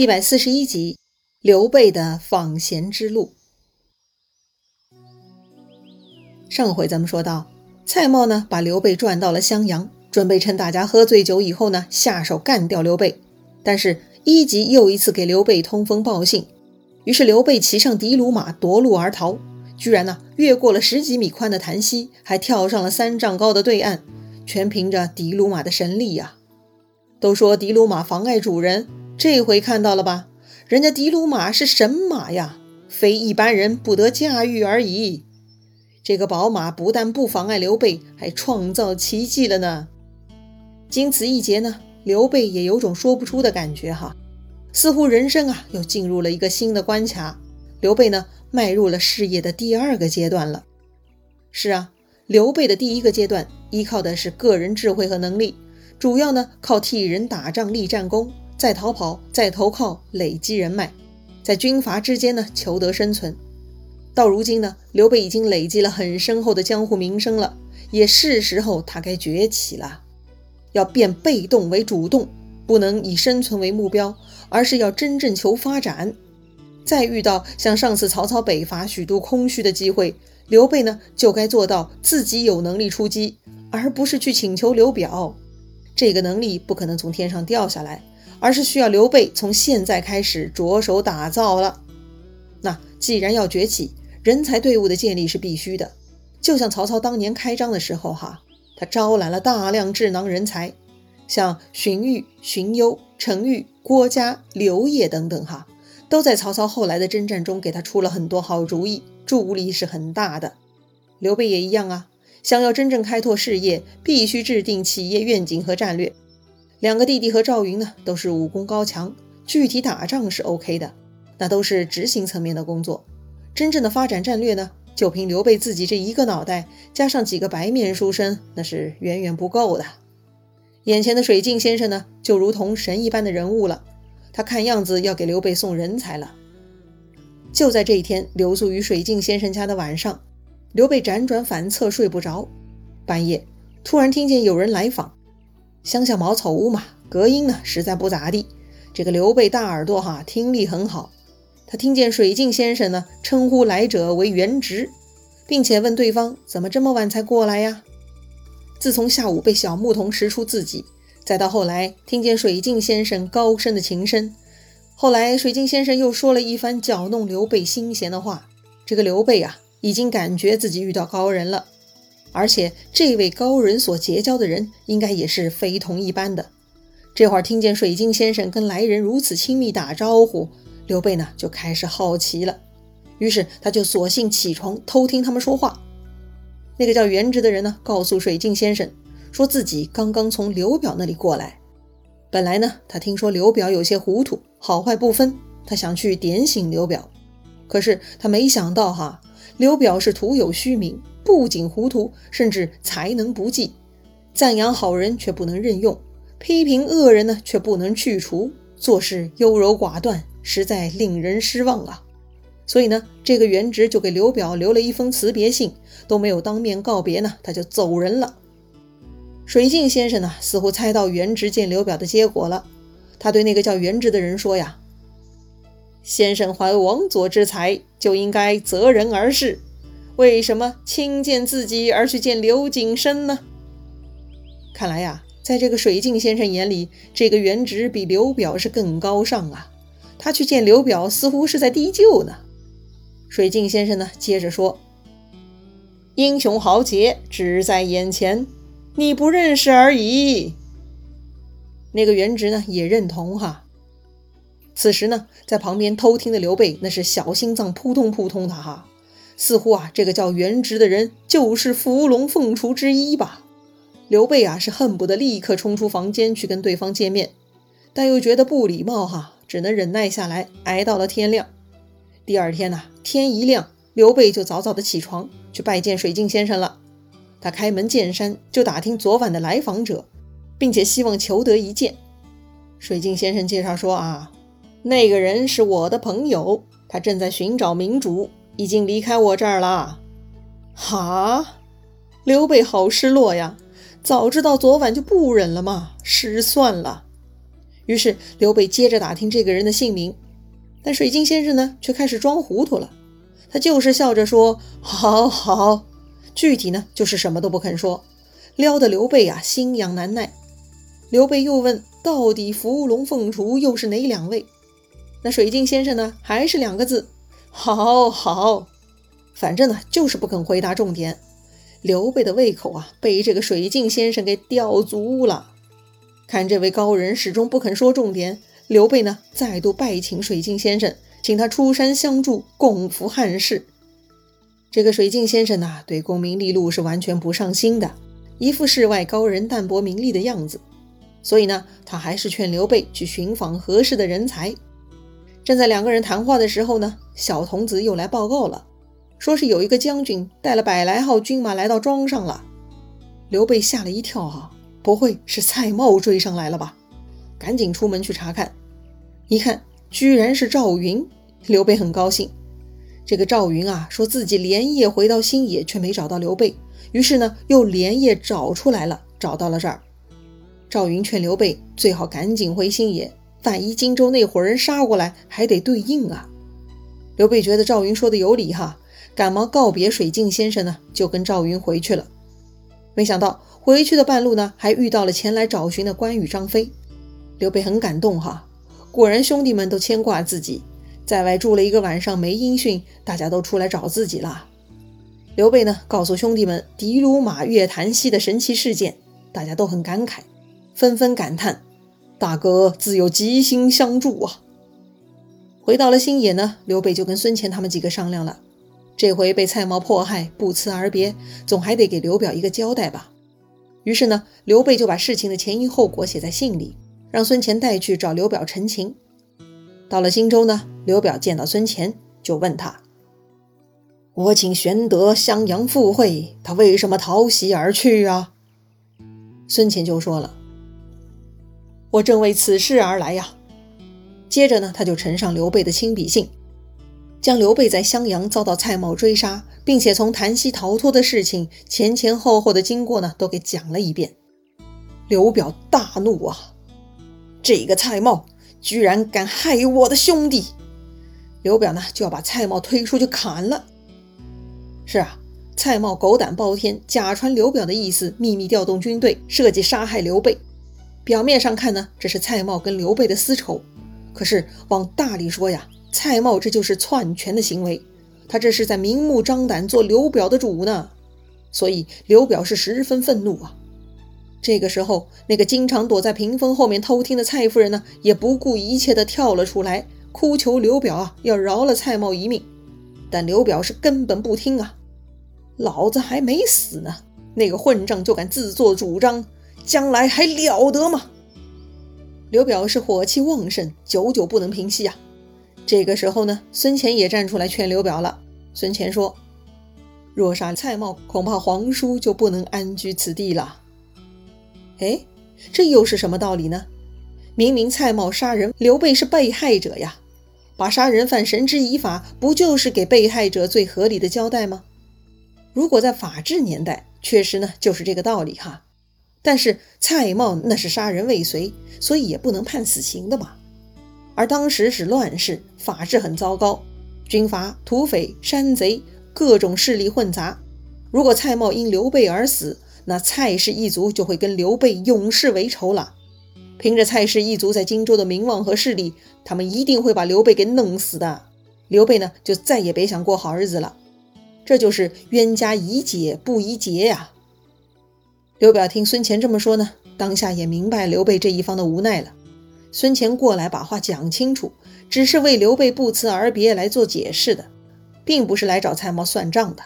一百四十一集，刘备的访贤之路。上回咱们说到，蔡瑁呢把刘备转到了襄阳，准备趁大家喝醉酒以后呢下手干掉刘备。但是一级又一次给刘备通风报信，于是刘备骑上的卢马夺路而逃，居然呢越过了十几米宽的潭溪，还跳上了三丈高的对岸，全凭着的卢马的神力呀！都说的卢马妨碍主人。这回看到了吧？人家的卢马是神马呀，非一般人不得驾驭而已。这个宝马不但不妨碍刘备，还创造奇迹了呢。经此一劫呢，刘备也有种说不出的感觉哈，似乎人生啊又进入了一个新的关卡。刘备呢，迈入了事业的第二个阶段了。是啊，刘备的第一个阶段依靠的是个人智慧和能力，主要呢靠替人打仗立战功。再逃跑，再投靠，累积人脉，在军阀之间呢求得生存。到如今呢，刘备已经累积了很深厚的江湖名声了，也是时候他该崛起了，要变被动为主动，不能以生存为目标，而是要真正求发展。再遇到像上次曹操北伐许都空虚的机会，刘备呢就该做到自己有能力出击，而不是去请求刘表。这个能力不可能从天上掉下来。而是需要刘备从现在开始着手打造了。那既然要崛起，人才队伍的建立是必须的。就像曹操当年开张的时候，哈，他招揽了大量智囊人才，像荀彧、荀攸、程昱、郭嘉、刘烨等等，哈，都在曹操后来的征战中给他出了很多好主意，助力是很大的。刘备也一样啊，想要真正开拓事业，必须制定企业愿景和战略。两个弟弟和赵云呢，都是武功高强，具体打仗是 OK 的，那都是执行层面的工作。真正的发展战略呢，就凭刘备自己这一个脑袋，加上几个白面书生，那是远远不够的。眼前的水镜先生呢，就如同神一般的人物了，他看样子要给刘备送人才了。就在这一天，留宿于水镜先生家的晚上，刘备辗转反侧睡不着，半夜突然听见有人来访。乡下茅草屋嘛，隔音呢实在不咋地。这个刘备大耳朵哈，听力很好。他听见水镜先生呢称呼来者为元直，并且问对方怎么这么晚才过来呀？自从下午被小牧童识出自己，再到后来听见水镜先生高深的琴声，后来水镜先生又说了一番搅弄刘备心弦的话，这个刘备啊，已经感觉自己遇到高人了。而且这位高人所结交的人，应该也是非同一般的。这会儿听见水晶先生跟来人如此亲密打招呼，刘备呢就开始好奇了。于是他就索性起床偷听他们说话。那个叫元直的人呢，告诉水镜先生，说自己刚刚从刘表那里过来。本来呢，他听说刘表有些糊涂，好坏不分，他想去点醒刘表。可是他没想到哈，刘表是徒有虚名。不仅糊涂，甚至才能不济。赞扬好人却不能任用，批评恶人呢却不能去除，做事优柔寡断，实在令人失望啊！所以呢，这个元直就给刘表留了一封辞别信，都没有当面告别呢，他就走人了。水镜先生呢，似乎猜到元直见刘表的结果了，他对那个叫元直的人说呀：“先生怀王佐之才，就应该择人而事。”为什么轻见自己而去见刘景深呢？看来呀，在这个水镜先生眼里，这个原直比刘表是更高尚啊。他去见刘表，似乎是在低就呢。水镜先生呢，接着说：“英雄豪杰只在眼前，你不认识而已。”那个原直呢，也认同哈。此时呢，在旁边偷听的刘备，那是小心脏扑通扑通的哈。似乎啊，这个叫元直的人就是伏龙凤雏之一吧？刘备啊，是恨不得立刻冲出房间去跟对方见面，但又觉得不礼貌哈，只能忍耐下来，挨到了天亮。第二天呐，天一亮，刘备就早早的起床去拜见水镜先生了。他开门见山就打听昨晚的来访者，并且希望求得一见。水镜先生介绍说啊，那个人是我的朋友，他正在寻找明主。已经离开我这儿了，哈！刘备好失落呀，早知道昨晚就不忍了嘛，失算了。于是刘备接着打听这个人的姓名，但水镜先生呢却开始装糊涂了，他就是笑着说：“好好。”具体呢就是什么都不肯说，撩得刘备啊心痒难耐。刘备又问：“到底伏龙凤雏又是哪两位？”那水镜先生呢还是两个字：“好好。”反正呢就是不肯回答重点。刘备的胃口啊被这个水镜先生给吊足了。看这位高人始终不肯说重点，刘备呢再度拜请水镜先生，请他出山相助，共扶汉室。这个水镜先生呢，对功名利禄是完全不上心的，一副世外高人、淡泊名利的样子。所以呢，他还是劝刘备去寻访合适的人才。正在两个人谈话的时候呢，小童子又来报告了，说是有一个将军带了百来号军马来到庄上了。刘备吓了一跳啊，不会是蔡瑁追上来了吧？赶紧出门去查看，一看居然是赵云。刘备很高兴。这个赵云啊，说自己连夜回到新野，却没找到刘备，于是呢，又连夜找出来了，找到了这儿。赵云劝刘备最好赶紧回新野，万一荆州那伙人杀过来，还得对应啊。刘备觉得赵云说的有理哈，赶忙告别水镜先生呢，就跟赵云回去了。没想到回去的半路呢，还遇到了前来找寻的关羽、张飞。刘备很感动哈，果然兄弟们都牵挂自己。在外住了一个晚上没音讯，大家都出来找自己了。刘备呢，告诉兄弟们的卢马月檀溪的神奇事件，大家都很感慨，纷纷感叹：“大哥自有吉星相助啊！”回到了新野呢，刘备就跟孙乾他们几个商量了，这回被蔡瑁迫害，不辞而别，总还得给刘表一个交代吧。于是呢，刘备就把事情的前因后果写在信里，让孙乾带去找刘表陈情。到了荆州呢，刘表见到孙乾，就问他：“我请玄德襄阳赴会，他为什么逃袭而去啊？”孙乾就说了：“我正为此事而来呀。”接着呢，他就呈上刘备的亲笔信，将刘备在襄阳遭到蔡瑁追杀，并且从檀溪逃脱的事情前前后后的经过呢，都给讲了一遍。刘表大怒啊，这个蔡瑁！居然敢害我的兄弟！刘表呢就要把蔡瑁推出去砍了。是啊，蔡瑁狗胆包天，假传刘表的意思，秘密调动军队，设计杀害刘备。表面上看呢，这是蔡瑁跟刘备的私仇。可是往大里说呀，蔡瑁这就是篡权的行为，他这是在明目张胆做刘表的主呢。所以刘表是十分愤怒啊。这个时候，那个经常躲在屏风后面偷听的蔡夫人呢，也不顾一切的跳了出来，哭求刘表啊，要饶了蔡瑁一命。但刘表是根本不听啊！老子还没死呢，那个混账就敢自作主张，将来还了得吗？刘表是火气旺盛，久久不能平息啊。这个时候呢，孙乾也站出来劝刘表了。孙乾说：“若杀蔡瑁，恐怕皇叔就不能安居此地了。”哎，这又是什么道理呢？明明蔡瑁杀人，刘备是被害者呀，把杀人犯绳之以法，不就是给被害者最合理的交代吗？如果在法治年代，确实呢就是这个道理哈。但是蔡瑁那是杀人未遂，所以也不能判死刑的嘛。而当时是乱世，法治很糟糕，军阀、土匪、山贼各种势力混杂。如果蔡瑁因刘备而死，那蔡氏一族就会跟刘备永世为仇了。凭着蔡氏一族在荆州的名望和势力，他们一定会把刘备给弄死的。刘备呢，就再也别想过好日子了。这就是冤家宜解不宜结呀。刘表听孙乾这么说呢，当下也明白刘备这一方的无奈了。孙乾过来把话讲清楚，只是为刘备不辞而别来做解释的，并不是来找蔡瑁算账的。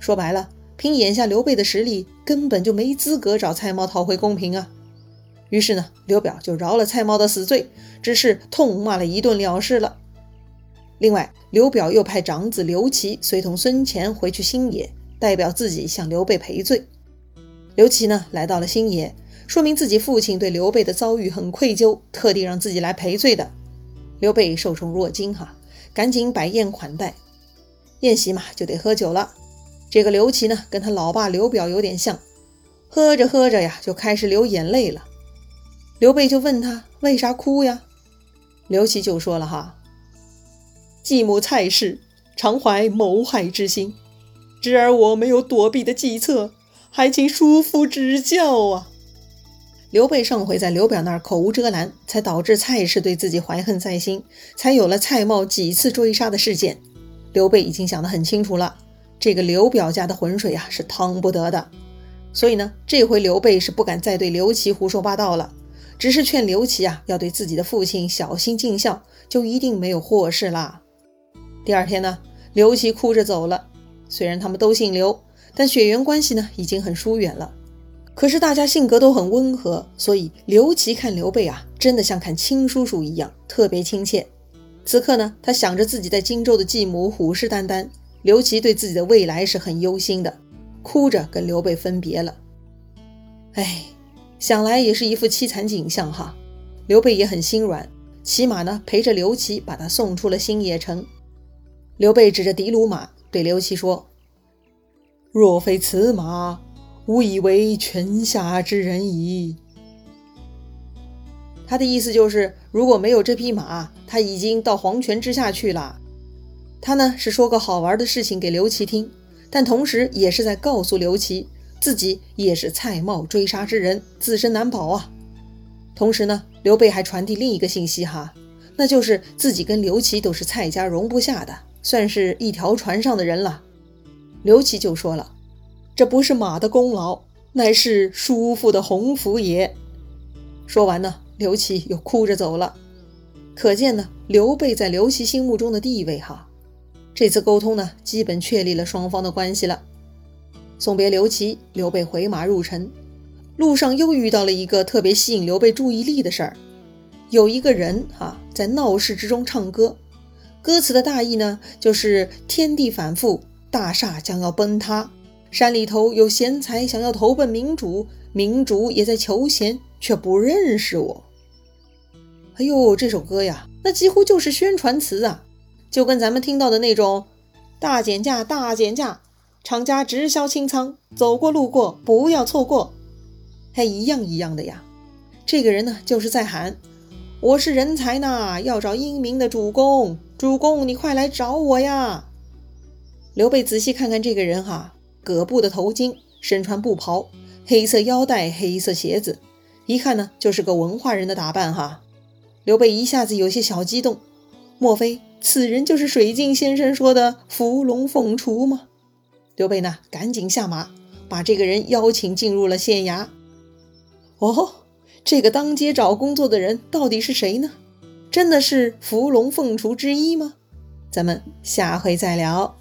说白了。凭眼下刘备的实力，根本就没资格找蔡瑁讨回公平啊！于是呢，刘表就饶了蔡瑁的死罪，只是痛骂了一顿了事了。另外，刘表又派长子刘琦随同孙乾回去新野，代表自己向刘备赔罪。刘琦呢，来到了新野，说明自己父亲对刘备的遭遇很愧疚，特地让自己来赔罪的。刘备受宠若惊哈，赶紧摆宴款待。宴席嘛，就得喝酒了。这个刘琦呢，跟他老爸刘表有点像，喝着喝着呀，就开始流眼泪了。刘备就问他为啥哭呀？刘琦就说了哈：“继母蔡氏常怀谋害之心，侄儿我没有躲避的计策，还请叔父指教啊。”刘备上回在刘表那儿口无遮拦，才导致蔡氏对自己怀恨在心，才有了蔡瑁几次追杀的事件。刘备已经想得很清楚了，这个刘表家的浑水啊是趟不得的。所以呢，这回刘备是不敢再对刘琦胡说八道了，只是劝刘琦啊要对自己的父亲小心尽孝，就一定没有祸事啦。第二天呢，刘琦哭着走了。虽然他们都姓刘，但血缘关系呢已经很疏远了。可是大家性格都很温和，所以刘琦看刘备啊，真的像看亲叔叔一样，特别亲切。此刻呢，他想着自己在荆州的继母虎视眈眈，刘琦对自己的未来是很忧心的，哭着跟刘备分别了。哎，想来也是一副凄惨景象哈。刘备也很心软，骑马呢陪着刘琦把他送出了新野城。刘备指着的卢马对刘琦说：“若非此马。”吾以为泉下之人矣。他的意思就是，如果没有这匹马，他已经到黄泉之下去了。他呢是说个好玩的事情给刘琦听，但同时也是在告诉刘琦，自己也是蔡瑁追杀之人，自身难保啊。同时呢，刘备还传递另一个信息哈，那就是自己跟刘琦都是蔡家容不下的，算是一条船上的人了。刘琦就说了。这不是马的功劳，乃是叔父的鸿福也。说完呢，刘琦又哭着走了。可见呢，刘备在刘琦心目中的地位哈。这次沟通呢，基本确立了双方的关系了。送别刘琦，刘备回马入城。路上又遇到了一个特别吸引刘备注意力的事儿，有一个人哈在闹市之中唱歌，歌词的大意呢，就是天地反复，大厦将要崩塌。山里头有贤才想要投奔明主，明主也在求贤，却不认识我。哎呦，这首歌呀，那几乎就是宣传词啊，就跟咱们听到的那种“大减价，大减价，厂家直销清仓，走过路过不要错过”，还一样一样的呀。这个人呢，就是在喊：“我是人才呐，要找英明的主公，主公你快来找我呀！”刘备仔细看看这个人哈。葛布的头巾，身穿布袍，黑色腰带，黑色鞋子，一看呢就是个文化人的打扮哈。刘备一下子有些小激动，莫非此人就是水镜先生说的伏龙凤雏吗？刘备呢赶紧下马，把这个人邀请进入了县衙。哦，这个当街找工作的人到底是谁呢？真的是伏龙凤雏之一吗？咱们下回再聊。